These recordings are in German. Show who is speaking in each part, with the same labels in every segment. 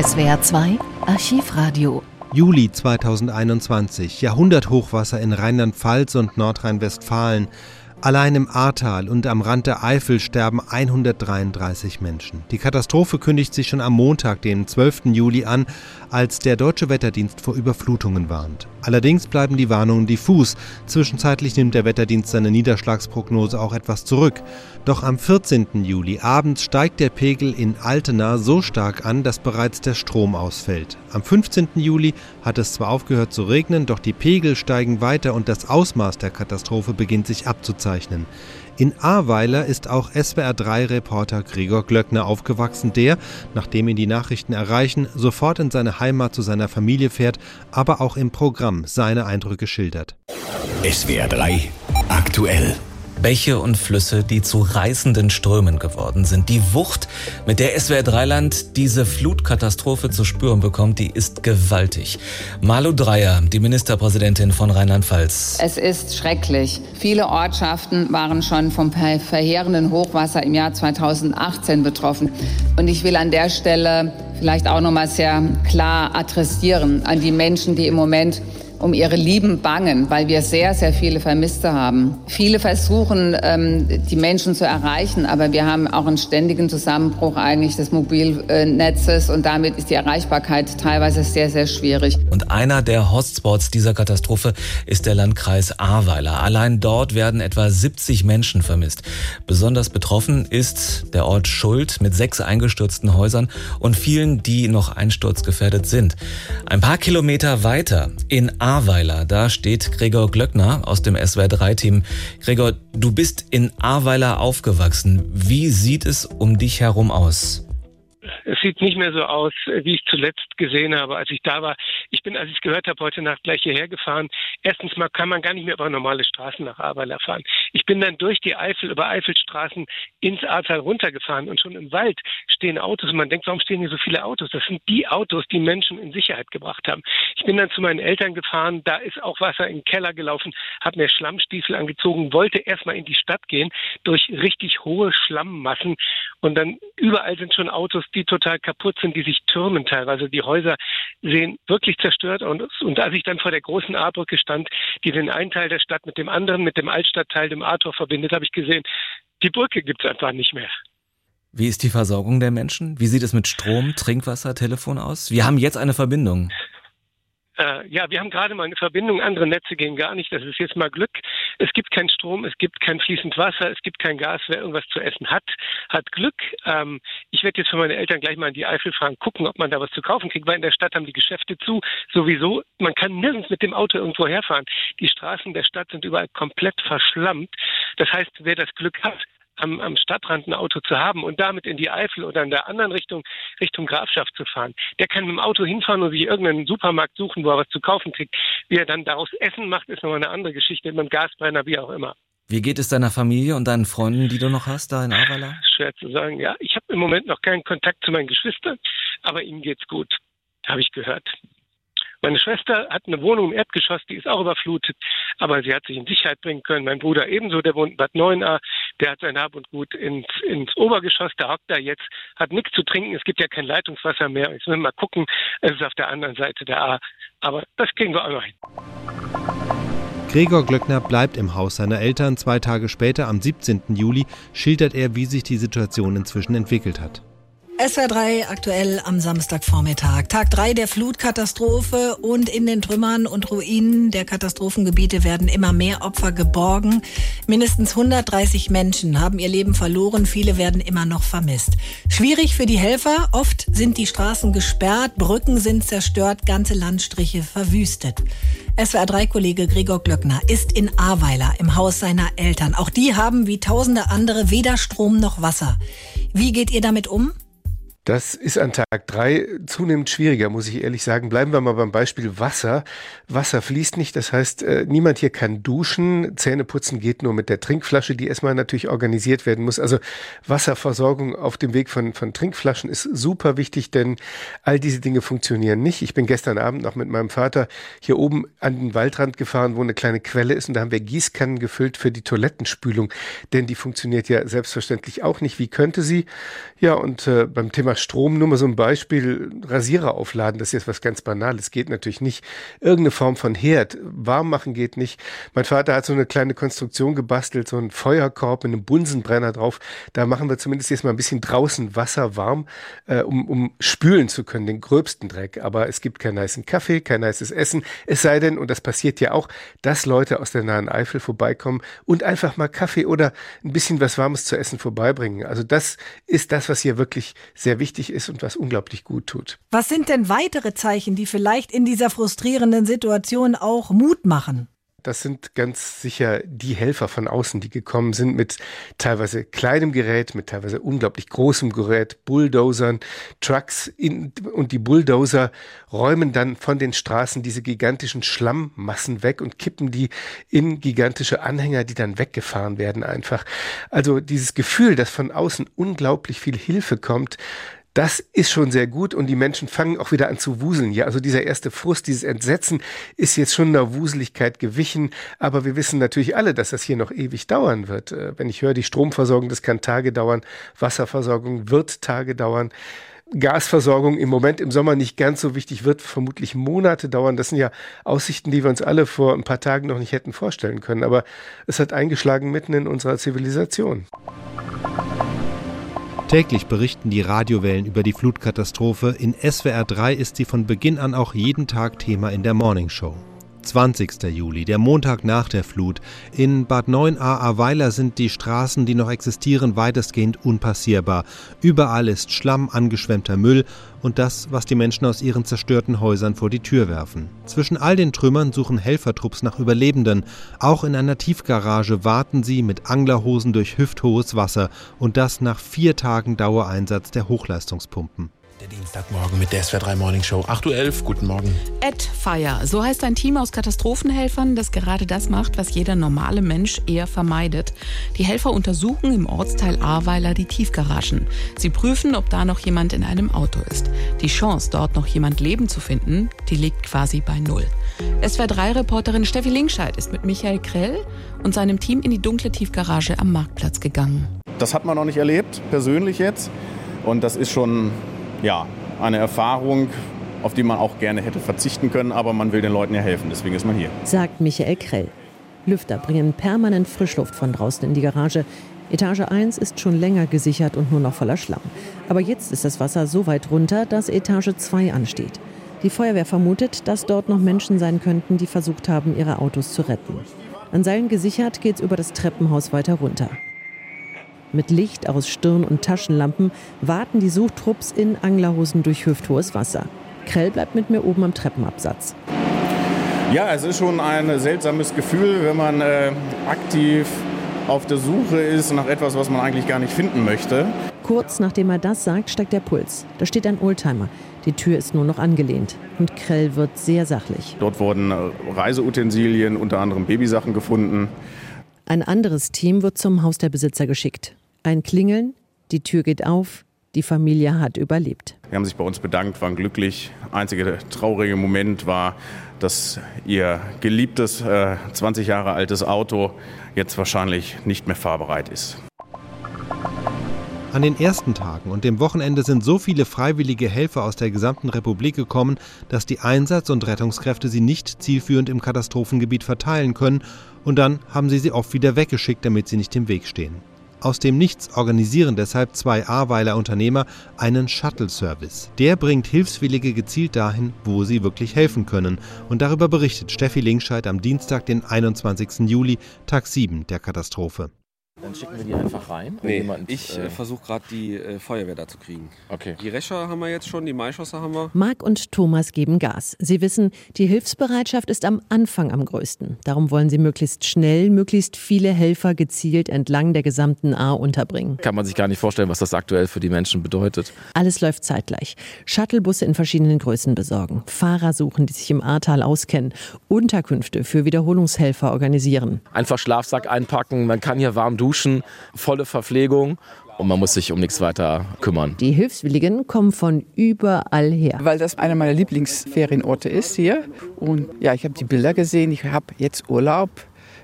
Speaker 1: SWR 2 Archivradio.
Speaker 2: Juli 2021. Jahrhunderthochwasser in Rheinland-Pfalz und Nordrhein-Westfalen. Allein im Ahrtal und am Rand der Eifel sterben 133 Menschen. Die Katastrophe kündigt sich schon am Montag, dem 12. Juli an, als der deutsche Wetterdienst vor Überflutungen warnt. Allerdings bleiben die Warnungen diffus. Zwischenzeitlich nimmt der Wetterdienst seine Niederschlagsprognose auch etwas zurück. Doch am 14. Juli abends steigt der Pegel in Altena so stark an, dass bereits der Strom ausfällt. Am 15. Juli hat es zwar aufgehört zu regnen, doch die Pegel steigen weiter und das Ausmaß der Katastrophe beginnt sich abzuzeichnen. In Ahrweiler ist auch SWR3-Reporter Gregor Glöckner aufgewachsen, der, nachdem ihn die Nachrichten erreichen, sofort in seine Heimat zu seiner Familie fährt, aber auch im Programm seine Eindrücke schildert.
Speaker 3: SWR3 aktuell.
Speaker 4: Bäche und Flüsse, die zu reißenden Strömen geworden sind. Die Wucht, mit der SWR Dreiland diese Flutkatastrophe zu spüren bekommt, die ist gewaltig. Malu Dreyer, die Ministerpräsidentin von Rheinland-Pfalz.
Speaker 5: Es ist schrecklich. Viele Ortschaften waren schon vom verheerenden Hochwasser im Jahr 2018 betroffen. Und ich will an der Stelle vielleicht auch noch mal sehr klar adressieren an die Menschen, die im Moment um ihre Lieben bangen, weil wir sehr, sehr viele Vermisste haben. Viele versuchen, ähm, die Menschen zu erreichen, aber wir haben auch einen ständigen Zusammenbruch eigentlich des Mobilnetzes und damit ist die Erreichbarkeit teilweise sehr, sehr schwierig.
Speaker 4: Und einer der Hotspots dieser Katastrophe ist der Landkreis Ahrweiler. Allein dort werden etwa 70 Menschen vermisst. Besonders betroffen ist der Ort Schuld mit sechs eingestürzten Häusern und vielen, die noch einsturzgefährdet sind. Ein paar Kilometer weiter in Ahrweiler. Da steht Gregor Glöckner aus dem SWR3-Team. Gregor, du bist in Ahrweiler aufgewachsen. Wie sieht es um dich herum aus?
Speaker 6: Es sieht nicht mehr so aus, wie ich zuletzt gesehen habe, als ich da war. Ich bin, als ich gehört habe, heute Nacht gleich hierher gefahren. Erstens mal kann man gar nicht mehr über normale Straßen nach Ahrweiler fahren. Ich bin dann durch die Eifel, über Eifelstraßen ins Ahrtal runtergefahren und schon im Wald stehen Autos und man denkt, warum stehen hier so viele Autos? Das sind die Autos, die Menschen in Sicherheit gebracht haben. Ich bin dann zu meinen Eltern gefahren, da ist auch Wasser in den Keller gelaufen, habe mir Schlammstiefel angezogen, wollte erstmal in die Stadt gehen durch richtig hohe Schlammmassen und dann überall sind schon Autos, die total kaputt sind, die sich türmen teilweise. Die Häuser sehen wirklich zerstört aus. Und als ich dann vor der großen A-Brücke stand, die den einen Teil der Stadt mit dem anderen, mit dem Altstadtteil, dem A-Tor verbindet, habe ich gesehen, die Brücke gibt es einfach nicht mehr.
Speaker 4: Wie ist die Versorgung der Menschen? Wie sieht es mit Strom, Trinkwasser, Telefon aus? Wir haben jetzt eine Verbindung.
Speaker 6: Äh, ja, wir haben gerade mal eine Verbindung, andere Netze gehen gar nicht. Das ist jetzt mal Glück. Es gibt keinen Strom, es gibt kein fließend Wasser, es gibt kein Gas. Wer irgendwas zu essen hat, hat Glück. Ähm, ich werde jetzt für meine Eltern gleich mal in die Eifel fahren, gucken, ob man da was zu kaufen kriegt, weil in der Stadt haben die Geschäfte zu. Sowieso, man kann nirgends mit dem Auto irgendwo herfahren. Die Straßen der Stadt sind überall komplett verschlammt. Das heißt, wer das Glück hat, am, am Stadtrand ein Auto zu haben und damit in die Eifel oder in der anderen Richtung, Richtung Grafschaft zu fahren, der kann mit dem Auto hinfahren und sich irgendeinen Supermarkt suchen, wo er was zu kaufen kriegt. Wie er dann daraus Essen macht, ist nochmal eine andere Geschichte, mit einem Gasbrenner, wie auch immer.
Speaker 4: Wie geht es deiner Familie und deinen Freunden, die du noch hast, da in Ahrweiler?
Speaker 6: Schwer zu sagen, ja. Ich habe im Moment noch keinen Kontakt zu meinen Geschwistern, aber ihnen geht's gut, habe ich gehört. Meine Schwester hat eine Wohnung im Erdgeschoss, die ist auch überflutet, aber sie hat sich in Sicherheit bringen können. Mein Bruder ebenso, der wohnt in Bad 9a, der hat sein Hab und Gut ins, ins Obergeschoss, der hockt da jetzt, hat nichts zu trinken, es gibt ja kein Leitungswasser mehr. Jetzt müssen wir mal gucken, es ist auf der anderen Seite der A. Aber das kriegen wir auch noch hin.
Speaker 2: Gregor Glöckner bleibt im Haus seiner Eltern. Zwei Tage später, am 17. Juli, schildert er, wie sich die Situation inzwischen entwickelt hat.
Speaker 7: SR3 aktuell am Samstagvormittag. Tag 3 der Flutkatastrophe und in den Trümmern und Ruinen der Katastrophengebiete werden immer mehr Opfer geborgen. Mindestens 130 Menschen haben ihr Leben verloren, viele werden immer noch vermisst. Schwierig für die Helfer, oft sind die Straßen gesperrt, Brücken sind zerstört, ganze Landstriche verwüstet. SWR3-Kollege Gregor Glöckner ist in Ahrweiler im Haus seiner Eltern. Auch die haben wie tausende andere weder Strom noch Wasser. Wie geht ihr damit um?
Speaker 8: Das ist an Tag drei zunehmend schwieriger, muss ich ehrlich sagen. Bleiben wir mal beim Beispiel Wasser. Wasser fließt nicht, das heißt, äh, niemand hier kann duschen. Zähneputzen geht nur mit der Trinkflasche, die erstmal natürlich organisiert werden muss. Also Wasserversorgung auf dem Weg von, von Trinkflaschen ist super wichtig, denn all diese Dinge funktionieren nicht. Ich bin gestern Abend noch mit meinem Vater hier oben an den Waldrand gefahren, wo eine kleine Quelle ist und da haben wir Gießkannen gefüllt für die Toilettenspülung, denn die funktioniert ja selbstverständlich auch nicht. Wie könnte sie? Ja, und äh, beim Thema Strom, nur mal so ein Beispiel, Rasierer aufladen, das ist jetzt was ganz Banales, geht natürlich nicht. Irgendeine Form von Herd, warm machen geht nicht. Mein Vater hat so eine kleine Konstruktion gebastelt, so einen Feuerkorb mit einem Bunsenbrenner drauf. Da machen wir zumindest jetzt mal ein bisschen draußen Wasser warm, äh, um, um spülen zu können, den gröbsten Dreck. Aber es gibt keinen heißen Kaffee, kein heißes Essen. Es sei denn, und das passiert ja auch, dass Leute aus der nahen Eifel vorbeikommen und einfach mal Kaffee oder ein bisschen was Warmes zu essen vorbeibringen. Also das ist das, was hier wirklich sehr wichtig ist und was unglaublich gut tut.
Speaker 7: Was sind denn weitere Zeichen, die vielleicht in dieser frustrierenden Situation auch Mut machen?
Speaker 8: Das sind ganz sicher die Helfer von außen, die gekommen sind mit teilweise kleinem Gerät, mit teilweise unglaublich großem Gerät, Bulldozern, Trucks in, und die Bulldozer räumen dann von den Straßen diese gigantischen Schlammmassen weg und kippen die in gigantische Anhänger, die dann weggefahren werden einfach. Also dieses Gefühl, dass von außen unglaublich viel Hilfe kommt, das ist schon sehr gut und die Menschen fangen auch wieder an zu wuseln. Ja, also dieser erste Frust, dieses Entsetzen ist jetzt schon einer Wuseligkeit gewichen. Aber wir wissen natürlich alle, dass das hier noch ewig dauern wird. Äh, wenn ich höre, die Stromversorgung, das kann Tage dauern. Wasserversorgung wird Tage dauern. Gasversorgung im Moment im Sommer nicht ganz so wichtig, wird vermutlich Monate dauern. Das sind ja Aussichten, die wir uns alle vor ein paar Tagen noch nicht hätten vorstellen können. Aber es hat eingeschlagen mitten in unserer Zivilisation.
Speaker 2: Täglich berichten die Radiowellen über die Flutkatastrophe. In SWR 3 ist sie von Beginn an auch jeden Tag Thema in der Morningshow. 20. Juli, der Montag nach der Flut. In Bad 9a Ahrweiler sind die Straßen, die noch existieren, weitestgehend unpassierbar. Überall ist Schlamm, angeschwemmter Müll und das, was die Menschen aus ihren zerstörten Häusern vor die Tür werfen. Zwischen all den Trümmern suchen Helfertrupps nach Überlebenden. Auch in einer Tiefgarage warten sie mit Anglerhosen durch hüfthohes Wasser und das nach vier Tagen Dauereinsatz der Hochleistungspumpen.
Speaker 9: Der Dienstagmorgen mit der SWR3 Morning Show. 8.11 Uhr, guten Morgen.
Speaker 10: Ed Fire, so heißt ein Team aus Katastrophenhelfern, das gerade das macht, was jeder normale Mensch eher vermeidet. Die Helfer untersuchen im Ortsteil Ahrweiler die Tiefgaragen. Sie prüfen, ob da noch jemand in einem Auto ist. Die Chance, dort noch jemand leben zu finden, die liegt quasi bei Null. SWR3-Reporterin Steffi Linkscheid ist mit Michael Krell und seinem Team in die dunkle Tiefgarage am Marktplatz gegangen.
Speaker 11: Das hat man noch nicht erlebt, persönlich jetzt. Und das ist schon ja, eine Erfahrung, auf die man auch gerne hätte verzichten können, aber man will den Leuten ja helfen, deswegen ist man hier.
Speaker 12: Sagt Michael Krell. Lüfter bringen permanent Frischluft von draußen in die Garage. Etage 1 ist schon länger gesichert und nur noch voller Schlamm. Aber jetzt ist das Wasser so weit runter, dass Etage 2 ansteht. Die Feuerwehr vermutet, dass dort noch Menschen sein könnten, die versucht haben, ihre Autos zu retten. An Seilen gesichert geht es über das Treppenhaus weiter runter. Mit Licht aus Stirn- und Taschenlampen warten die Suchtrupps in Anglerhosen durch hüfthohes Wasser. Krell bleibt mit mir oben am Treppenabsatz.
Speaker 11: Ja, es ist schon ein seltsames Gefühl, wenn man äh, aktiv auf der Suche ist nach etwas, was man eigentlich gar nicht finden möchte.
Speaker 12: Kurz nachdem er das sagt, steigt der Puls. Da steht ein Oldtimer. Die Tür ist nur noch angelehnt und Krell wird sehr sachlich.
Speaker 11: Dort wurden äh, Reiseutensilien, unter anderem Babysachen gefunden.
Speaker 12: Ein anderes Team wird zum Haus der Besitzer geschickt. Ein Klingeln, die Tür geht auf, die Familie hat überlebt.
Speaker 11: Sie haben sich bei uns bedankt, waren glücklich. Einziger traurige Moment war, dass ihr geliebtes, äh, 20 Jahre altes Auto jetzt wahrscheinlich nicht mehr fahrbereit ist.
Speaker 2: An den ersten Tagen und dem Wochenende sind so viele freiwillige Helfer aus der gesamten Republik gekommen, dass die Einsatz- und Rettungskräfte sie nicht zielführend im Katastrophengebiet verteilen können und dann haben sie sie oft wieder weggeschickt, damit sie nicht im Weg stehen. Aus dem Nichts organisieren deshalb zwei Ahrweiler Unternehmer einen Shuttle-Service. Der bringt Hilfswillige gezielt dahin, wo sie wirklich helfen können. Und darüber berichtet Steffi Linkscheid am Dienstag, den 21. Juli, Tag 7 der Katastrophe.
Speaker 13: Dann schicken wir die einfach rein.
Speaker 14: Nee, jemand, ich äh, versuche gerade die äh, Feuerwehr da zu kriegen.
Speaker 13: Okay.
Speaker 14: Die Rescher haben wir jetzt schon, die Maischosser haben wir.
Speaker 12: Marc und Thomas geben Gas. Sie wissen, die Hilfsbereitschaft ist am Anfang am größten. Darum wollen sie möglichst schnell, möglichst viele Helfer gezielt entlang der gesamten A unterbringen.
Speaker 13: Kann man sich gar nicht vorstellen, was das aktuell für die Menschen bedeutet.
Speaker 12: Alles läuft zeitgleich. Shuttlebusse in verschiedenen Größen besorgen, Fahrer suchen, die sich im Ahrtal auskennen, Unterkünfte für Wiederholungshelfer organisieren.
Speaker 13: Einfach Schlafsack einpacken, man kann hier warm duschen volle Verpflegung und man muss sich um nichts weiter kümmern.
Speaker 12: Die Hilfswilligen kommen von überall her.
Speaker 15: Weil das einer meiner Lieblingsferienorte ist hier. Und ja, ich habe die Bilder gesehen, ich habe jetzt Urlaub.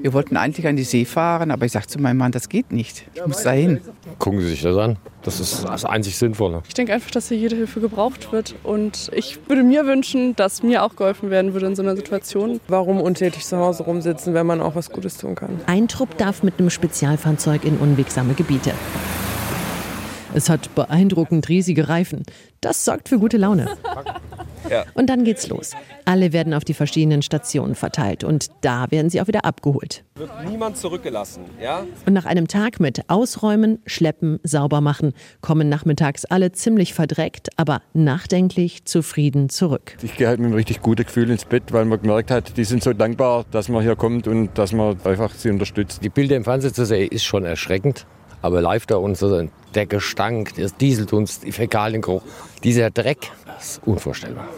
Speaker 15: Wir wollten eigentlich an die See fahren, aber ich sagte zu meinem Mann, das geht nicht. Ich muss da hin.
Speaker 16: Gucken Sie sich das an. Das ist das einzig Sinnvolle.
Speaker 17: Ich denke einfach, dass hier jede Hilfe gebraucht wird. Und ich würde mir wünschen, dass mir auch geholfen werden würde in so einer Situation.
Speaker 18: Warum untätig zu Hause rumsitzen, wenn man auch was Gutes tun kann?
Speaker 12: Ein Trupp darf mit einem Spezialfahrzeug in unwegsame Gebiete. Es hat beeindruckend riesige Reifen. Das sorgt für gute Laune. Ja. Und dann geht's los. Alle werden auf die verschiedenen Stationen verteilt und da werden sie auch wieder abgeholt.
Speaker 14: Wird niemand zurückgelassen, ja?
Speaker 12: Und nach einem Tag mit Ausräumen, Schleppen, Saubermachen kommen nachmittags alle ziemlich verdreckt, aber nachdenklich zufrieden zurück.
Speaker 16: Ich gehe halt mit einem richtig guten Gefühl ins Bett, weil man gemerkt hat, die sind so dankbar, dass man hier kommt und dass man einfach sie unterstützt.
Speaker 19: Die Bilder im Fernsehen zu sehen ist schon erschreckend. Aber live da unten, der Gestank, der Dieseldunst, die Fäkaliengeruch, dieser Dreck, das ist unvorstellbar.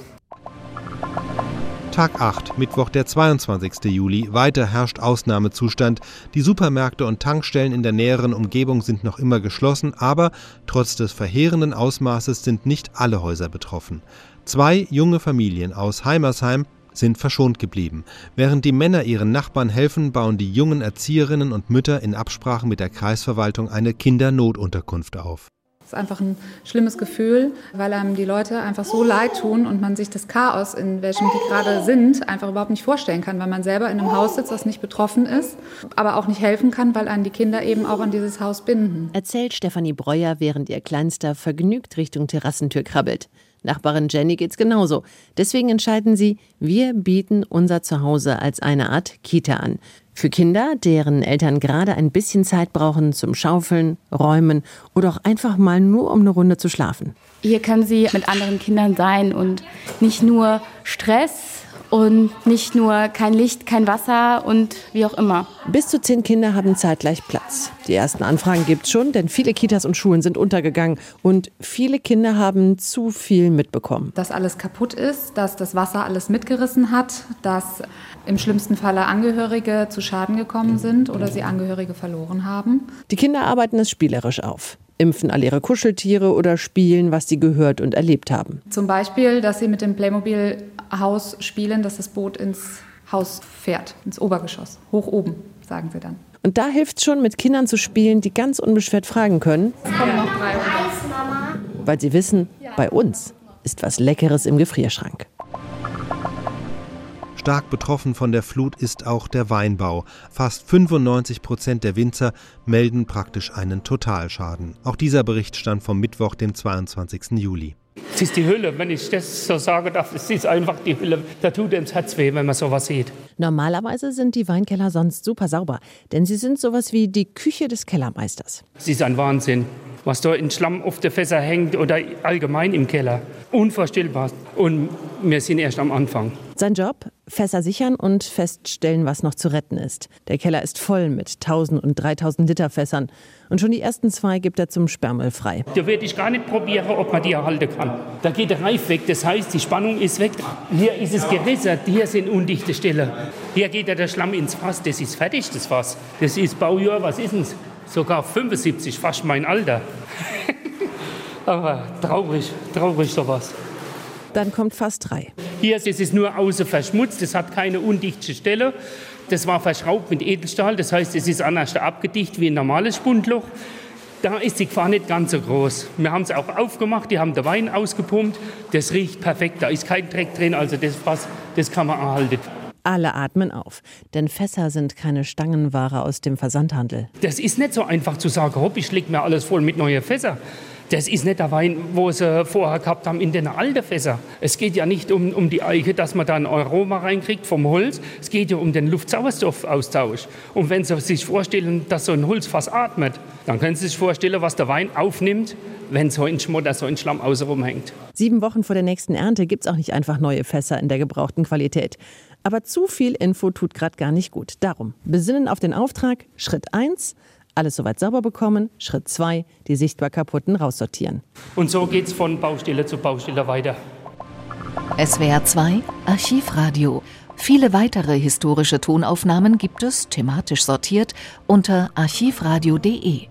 Speaker 2: Tag 8, Mittwoch, der 22. Juli. Weiter herrscht Ausnahmezustand. Die Supermärkte und Tankstellen in der näheren Umgebung sind noch immer geschlossen, aber trotz des verheerenden Ausmaßes sind nicht alle Häuser betroffen. Zwei junge Familien aus Heimersheim sind verschont geblieben. Während die Männer ihren Nachbarn helfen, bauen die jungen Erzieherinnen und Mütter in Absprache mit der Kreisverwaltung eine Kindernotunterkunft auf.
Speaker 20: Es ist einfach ein schlimmes Gefühl, weil einem die Leute einfach so leid tun und man sich das Chaos, in welchem die gerade sind, einfach überhaupt nicht vorstellen kann, weil man selber in einem Haus sitzt, das nicht betroffen ist, aber auch nicht helfen kann, weil einen die Kinder eben auch an dieses Haus binden.
Speaker 12: Erzählt Stefanie Breuer, während ihr Kleinster vergnügt Richtung Terrassentür krabbelt. Nachbarin Jenny geht's genauso. Deswegen entscheiden sie, wir bieten unser Zuhause als eine Art Kita an. Für Kinder, deren Eltern gerade ein bisschen Zeit brauchen zum Schaufeln, Räumen oder auch einfach mal nur um eine Runde zu schlafen.
Speaker 21: Hier können sie mit anderen Kindern sein und nicht nur Stress und nicht nur kein Licht, kein Wasser und wie auch immer.
Speaker 12: Bis zu zehn Kinder haben zeitgleich Platz. Die ersten Anfragen gibt es schon, denn viele Kitas und Schulen sind untergegangen und viele Kinder haben zu viel mitbekommen.
Speaker 20: Dass alles kaputt ist, dass das Wasser alles mitgerissen hat, dass im schlimmsten Falle Angehörige zu Schaden gekommen sind oder sie Angehörige verloren haben.
Speaker 12: Die Kinder arbeiten es spielerisch auf impfen all ihre Kuscheltiere oder spielen, was sie gehört und erlebt haben.
Speaker 20: Zum Beispiel, dass sie mit dem Playmobil-Haus spielen, dass das Boot ins Haus fährt, ins Obergeschoss, hoch oben, sagen sie dann.
Speaker 12: Und da hilft es schon, mit Kindern zu spielen, die ganz unbeschwert fragen können.
Speaker 20: Es kommen noch drei
Speaker 12: Weil sie wissen, bei uns ist was Leckeres im Gefrierschrank.
Speaker 2: Stark betroffen von der Flut ist auch der Weinbau. Fast 95 Prozent der Winzer melden praktisch einen Totalschaden. Auch dieser Bericht stand vom Mittwoch, dem 22. Juli.
Speaker 22: Es ist die Hülle, wenn ich das so sagen darf. Es ist einfach die Hülle. Da tut ins Herz weh, wenn man sowas sieht.
Speaker 12: Normalerweise sind die Weinkeller sonst super sauber, denn sie sind sowas wie die Küche des Kellermeisters.
Speaker 22: Es ist ein Wahnsinn was da in Schlamm auf der Fässer hängt oder allgemein im Keller. Unvorstellbar. Und wir sind erst am Anfang.
Speaker 12: Sein Job? Fässer sichern und feststellen, was noch zu retten ist. Der Keller ist voll mit 1000 und 3000 Liter Fässern. Und schon die ersten zwei gibt er zum Sperrmüll frei.
Speaker 22: Da werde ich gar nicht probieren, ob man die erhalten kann. Da geht der Reif weg, das heißt, die Spannung ist weg. Hier ist es gerissen, hier sind undichte Stellen. Hier geht der Schlamm ins Fass, das ist fertig, das Fass. Das ist Baujahr, was ist denn sogar 75, fast mein Alter. Aber traurig, traurig sowas.
Speaker 12: Dann kommt fast drei.
Speaker 22: Hier ist es nur außen verschmutzt, es hat keine undichte Stelle. Das war verschraubt mit Edelstahl, das heißt, es ist anders abgedicht wie ein normales Spundloch. Da ist die Gefahr nicht ganz so groß. Wir haben es auch aufgemacht, die haben den Wein ausgepumpt. Das riecht perfekt, da ist kein Dreck drin, also das, was, das kann man erhalten.
Speaker 12: Alle atmen auf, denn Fässer sind keine Stangenware aus dem Versandhandel.
Speaker 22: Das ist nicht so einfach zu sagen, hopp, ich leg mir alles voll mit neuen Fässer. Das ist nicht der Wein, wo sie vorher gehabt haben in den alten Fässer. Es geht ja nicht um, um die Eiche, dass man da ein Aroma reinkriegt vom Holz. Es geht ja um den Luftsauerstoffaustausch. Und wenn Sie sich vorstellen, dass so ein Holzfass atmet, dann können Sie sich vorstellen, was der Wein aufnimmt, wenn so ein Schmutter, so ein Schlamm außenrum hängt.
Speaker 12: Sieben Wochen vor der nächsten Ernte gibt es auch nicht einfach neue Fässer in der gebrauchten Qualität. Aber zu viel Info tut gerade gar nicht gut. Darum, besinnen auf den Auftrag, Schritt 1, alles soweit sauber bekommen, Schritt 2, die sichtbar kaputten raussortieren.
Speaker 22: Und so geht's von Baustelle zu Baustelle weiter.
Speaker 1: SWR 2 Archivradio. Viele weitere historische Tonaufnahmen gibt es, thematisch sortiert, unter archivradio.de.